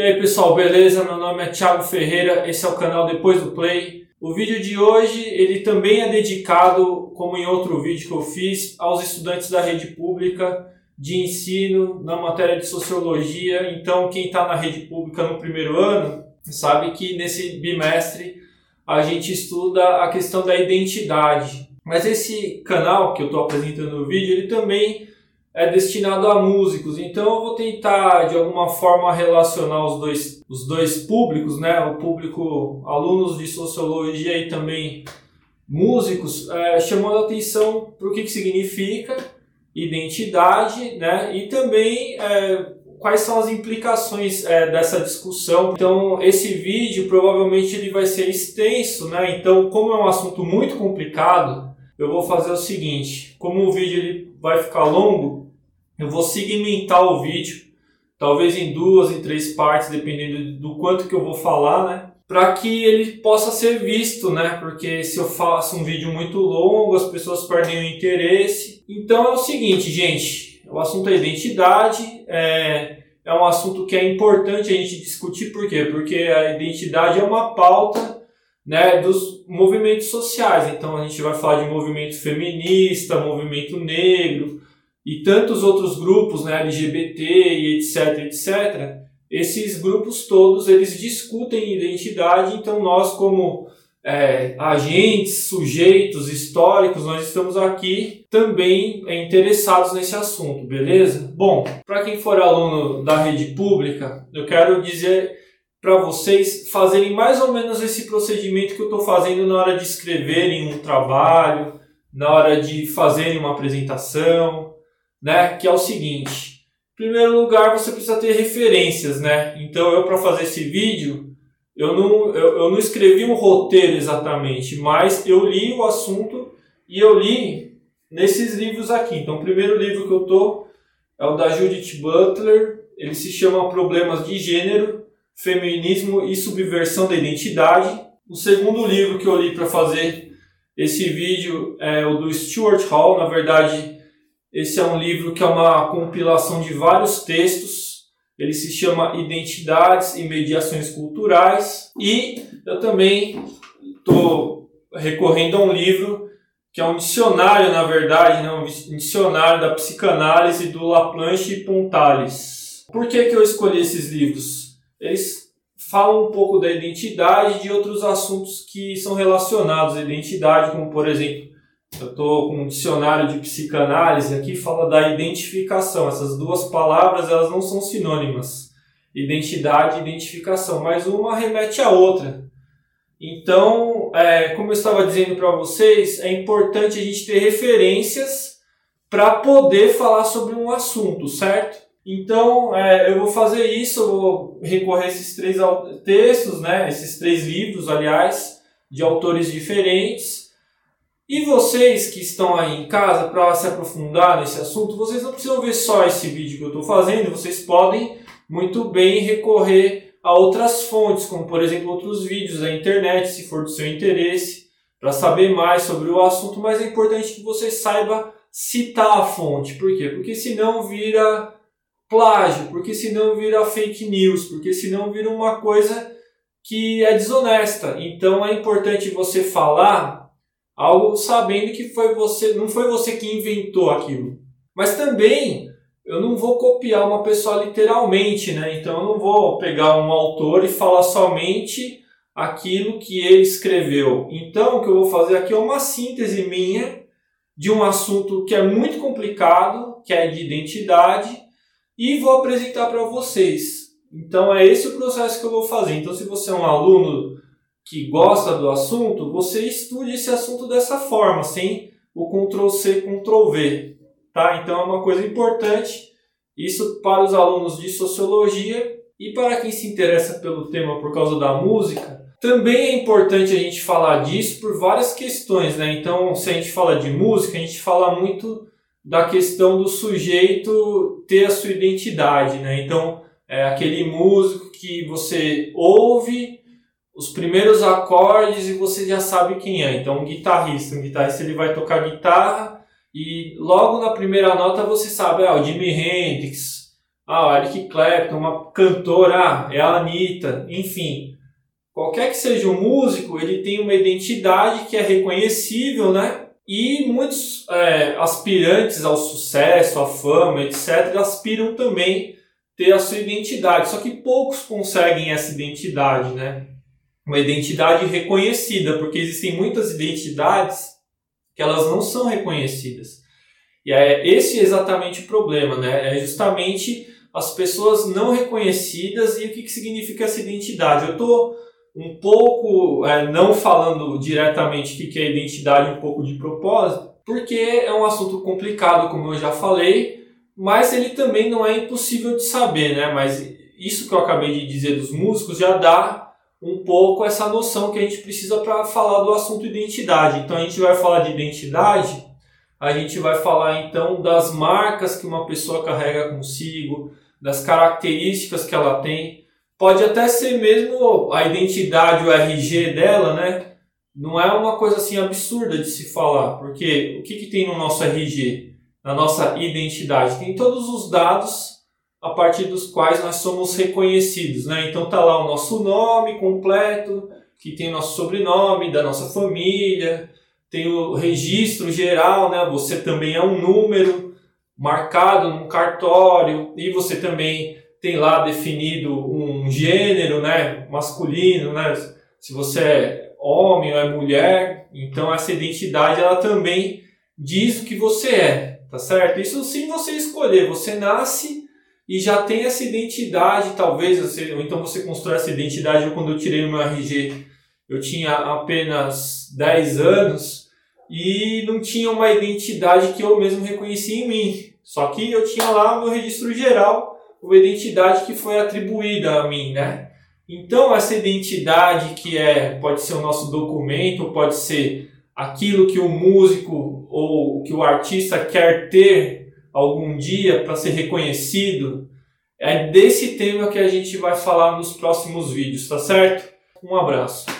E aí pessoal, beleza? Meu nome é Thiago Ferreira, esse é o canal Depois do Play. O vídeo de hoje ele também é dedicado, como em outro vídeo que eu fiz, aos estudantes da rede pública de ensino na matéria de sociologia. Então, quem está na rede pública no primeiro ano sabe que nesse bimestre a gente estuda a questão da identidade. Mas esse canal que eu estou apresentando no vídeo, ele também é destinado a músicos. Então eu vou tentar de alguma forma relacionar os dois, os dois públicos, né? O público alunos de sociologia e também músicos, é, chamando a atenção para o que, que significa identidade, né? E também é, quais são as implicações é, dessa discussão. Então esse vídeo provavelmente ele vai ser extenso, né? Então como é um assunto muito complicado, eu vou fazer o seguinte: como o vídeo ele vai ficar longo, eu vou segmentar o vídeo, talvez em duas, em três partes, dependendo do quanto que eu vou falar, né? Para que ele possa ser visto, né? Porque se eu faço um vídeo muito longo, as pessoas perdem o interesse. Então é o seguinte, gente, o assunto é identidade, é, é um assunto que é importante a gente discutir, por quê? Porque a identidade é uma pauta né, dos movimentos sociais. Então a gente vai falar de movimento feminista, movimento negro, e tantos outros grupos, né, LGBT e etc, etc, esses grupos todos eles discutem identidade, então nós como é, agentes, sujeitos históricos, nós estamos aqui também é, interessados nesse assunto, beleza? Bom, para quem for aluno da rede pública, eu quero dizer para vocês fazerem mais ou menos esse procedimento que eu estou fazendo na hora de escreverem um trabalho, na hora de fazerem uma apresentação, né? Que é o seguinte: em primeiro lugar, você precisa ter referências, né? Então, eu para fazer esse vídeo, eu não, eu, eu não escrevi um roteiro exatamente, mas eu li o assunto e eu li nesses livros aqui. Então, o primeiro livro que eu tô é o da Judith Butler. Ele se chama Problemas de Gênero, Feminismo e Subversão da Identidade. O segundo livro que eu li para fazer esse vídeo é o do Stuart Hall. Na verdade, esse é um livro que é uma compilação de vários textos. Ele se chama Identidades e Mediações Culturais. E eu também estou recorrendo a um livro que é um dicionário, na verdade, né? um dicionário da psicanálise do Laplanche e Pontales. Por que, que eu escolhi esses livros? Eles falam um pouco da identidade e de outros assuntos que são relacionados à identidade, como, por exemplo, eu estou com um dicionário de psicanálise aqui, fala da identificação. Essas duas palavras elas não são sinônimas. Identidade e identificação, mas uma remete à outra. Então, é, como eu estava dizendo para vocês, é importante a gente ter referências para poder falar sobre um assunto, certo? Então, é, eu vou fazer isso, eu vou recorrer a esses três textos, né, esses três livros, aliás, de autores diferentes e vocês que estão aí em casa para se aprofundar nesse assunto, vocês não precisam ver só esse vídeo que eu estou fazendo, vocês podem muito bem recorrer a outras fontes, como por exemplo outros vídeos da internet, se for do seu interesse, para saber mais sobre o assunto, mas é importante que você saiba citar a fonte. Por quê? Porque senão vira plágio, porque senão vira fake news, porque senão vira uma coisa que é desonesta. Então é importante você falar algo sabendo que foi você, não foi você que inventou aquilo. Mas também eu não vou copiar uma pessoa literalmente, né? Então eu não vou pegar um autor e falar somente aquilo que ele escreveu. Então o que eu vou fazer aqui é uma síntese minha de um assunto que é muito complicado, que é de identidade, e vou apresentar para vocês. Então é esse o processo que eu vou fazer. Então se você é um aluno que gosta do assunto, você estude esse assunto dessa forma, sem o Ctrl C, Ctrl V, tá? Então é uma coisa importante isso para os alunos de sociologia e para quem se interessa pelo tema por causa da música. Também é importante a gente falar disso por várias questões, né? Então, se a gente fala de música, a gente fala muito da questão do sujeito ter a sua identidade, né? Então, é aquele músico que você ouve os primeiros acordes e você já sabe quem é. Então, um guitarrista, um guitarrista ele vai tocar guitarra e logo na primeira nota você sabe, ah, o Jimi Hendrix, ah, Eric Clapton, uma cantora, ah, é a Anitta, enfim. Qualquer que seja o músico, ele tem uma identidade que é reconhecível, né? E muitos é, aspirantes ao sucesso, à fama, etc., aspiram também ter a sua identidade. Só que poucos conseguem essa identidade, né? Uma identidade reconhecida, porque existem muitas identidades que elas não são reconhecidas. E é esse exatamente o problema, né? É justamente as pessoas não reconhecidas e o que, que significa essa identidade. Eu estou um pouco, é, não falando diretamente o que, é identidade, um pouco de propósito, porque é um assunto complicado, como eu já falei, mas ele também não é impossível de saber, né? Mas isso que eu acabei de dizer dos músicos já dá um pouco essa noção que a gente precisa para falar do assunto identidade. Então a gente vai falar de identidade, a gente vai falar então das marcas que uma pessoa carrega consigo, das características que ela tem. Pode até ser mesmo a identidade, o RG dela, né? Não é uma coisa assim absurda de se falar, porque o que, que tem no nosso RG, na nossa identidade? Tem todos os dados a partir dos quais nós somos reconhecidos, né? Então tá lá o nosso nome completo, que tem o nosso sobrenome, da nossa família, tem o registro geral, né? Você também é um número marcado num cartório e você também tem lá definido um gênero, né? Masculino, né? Se você é homem ou é mulher, então essa identidade ela também diz o que você é, tá certo? Isso sim você escolher, você nasce e já tem essa identidade, talvez, você, ou então você constrói essa identidade. Eu, quando eu tirei o meu RG, eu tinha apenas 10 anos e não tinha uma identidade que eu mesmo reconhecia em mim. Só que eu tinha lá no registro geral uma identidade que foi atribuída a mim, né? Então essa identidade que é pode ser o nosso documento, pode ser aquilo que o músico ou que o artista quer ter algum dia para ser reconhecido, é desse tema que a gente vai falar nos próximos vídeos, tá certo? Um abraço.